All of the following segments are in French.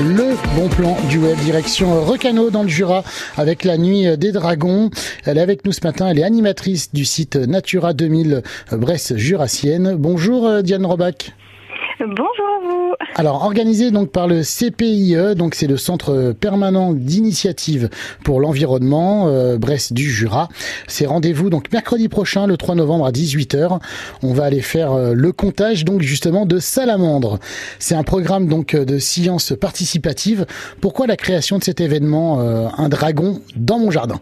le bon plan du web, direction Recano dans le Jura avec la nuit des dragons. Elle est avec nous ce matin, elle est animatrice du site Natura 2000 Bresse Jurassienne. Bonjour Diane Robac. Bonjour à vous. Alors, organisé donc par le CPIE, donc c'est le Centre permanent d'initiative pour l'environnement euh, Brest du Jura. C'est rendez-vous donc mercredi prochain, le 3 novembre à 18h. On va aller faire euh, le comptage donc justement de salamandres. C'est un programme donc de science participative. Pourquoi la création de cet événement euh, Un dragon dans mon jardin?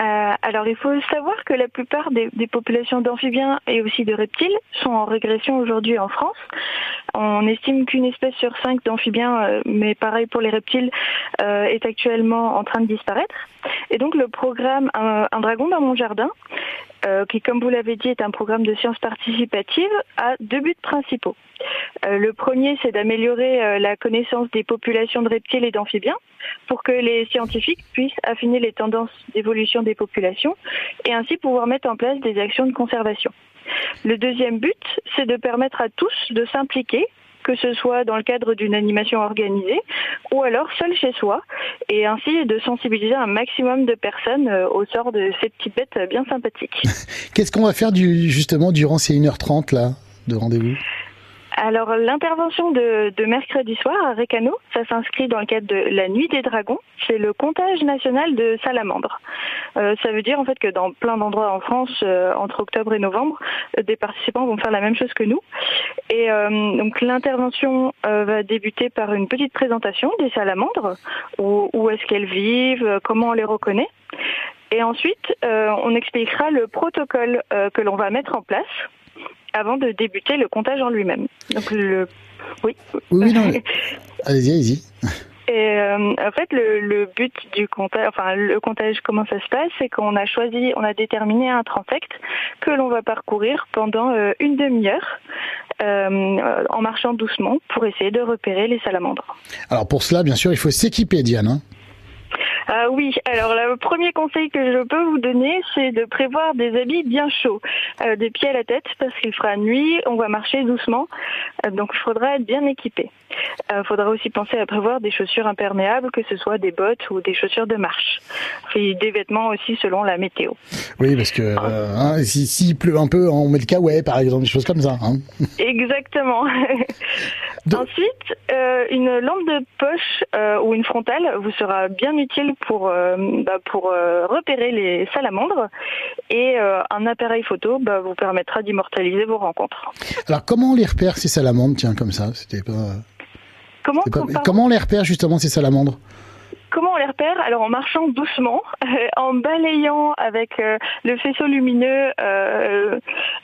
Euh, alors il faut savoir que la plupart des, populations d'amphibiens et aussi de reptiles sont en régression aujourd'hui en France. On estime qu'une espèce sur cinq d'amphibiens, euh, mais pareil pour les reptiles, euh, est actuellement en train de disparaître. Et donc le programme Un, dragon dans mon jardin, qui comme vous l'avez dit est un programme de sciences participatives, a deux buts principaux. le premier, c'est d'améliorer la connaissance des populations de reptiles et d'amphibiens pour que les scientifiques puissent affiner les tendances d'évolution des populations et ainsi pouvoir mettre en place des actions de conservation. Le deuxième but, c'est de permettre à tous de s'impliquer que ce soit dans le cadre d'une animation organisée ou alors seul chez soi, et ainsi de sensibiliser un maximum de personnes euh, au sort de ces petites bêtes bien sympathiques. Qu'est-ce qu'on va faire justement durant ces 1h30 là de rendez-vous? Alors l'intervention de, mercredi soir à Récano, ça s'inscrit dans le cadre de la Nuit des Dragons. C'est le comptage national de salamandres. Euh, ça veut dire en fait que dans plein d'endroits en France, euh, entre octobre et novembre, euh, des participants vont faire la même chose que nous. Et donc l'intervention va débuter par une petite présentation des salamandres, où, où est-ce qu'elles vivent, comment on les reconnaît? Et ensuite, on expliquera le protocole que l'on va mettre en place avant de débuter le comptage en lui-même. Donc le oui. Oui, non. allez-y, allez-y. Et euh, en fait, le, but du comptage, enfin le comptage, comment ça se passe, c'est qu'on a choisi, on a déterminé un transect que l'on va parcourir pendant euh, une demi-heure. Euh, en marchant doucement pour essayer de repérer les salamandres. Alors pour cela, bien sûr, il faut s'équiper, Diane. Hein. Ah oui, alors le premier conseil que je peux vous donner, c'est de prévoir des habits bien chauds, euh, des pieds à la tête parce qu'il fera nuit, on va marcher doucement, euh, donc il faudra être bien équipé. Il euh, faudra aussi penser à prévoir des chaussures imperméables, que ce soit des bottes ou des chaussures de marche. Et des vêtements aussi selon la météo. Oui, parce que hein, s'il pleut un peu, on met le kawaii par exemple, des choses comme ça. Hein. Exactement. Ensuite, euh, une lampe de poche euh, ou une frontale vous sera bien utile pour, euh, bah, pour repérer les salamandres et un appareil photo bah, vous permettra d'immortaliser vos rencontres. Alors comment on les repère ces salamandres? Tiens, comme ça, c'était pas... Comment, comment on les repère justement ces salamandres? Comment on les repère? Alors en marchant doucement, en balayant avec euh, le faisceau lumineux euh,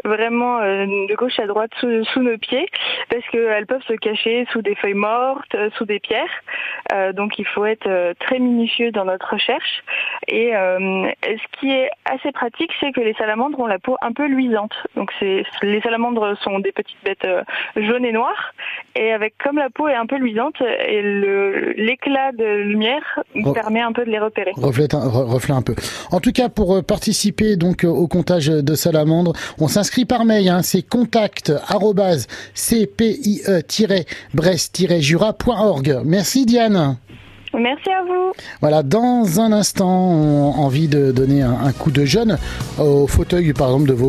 vraiment euh, de gauche à droite sous, nos pieds, parce qu'elles peuvent se cacher sous des feuilles mortes, sous des pierres. donc il faut être très minutieux dans notre recherche. Et ce qui est assez pratique, c'est que les salamandres ont la peau un peu luisante. Donc les salamandres sont des petites bêtes jaunes et noires, et avec comme la peau est un peu luisante et l'éclat de lumière permet un peu de les repérer. Reflète un, un peu. En tout cas, pour euh, participer donc euh, au comptage de salamandres, on s'inscrit par mail. Hein, c'est contact cpie-brest-jura.org. Merci Diane. Merci à vous. Voilà, dans un instant, on a envie de donner un, un coup de jeune au fauteuil, par exemple, de vos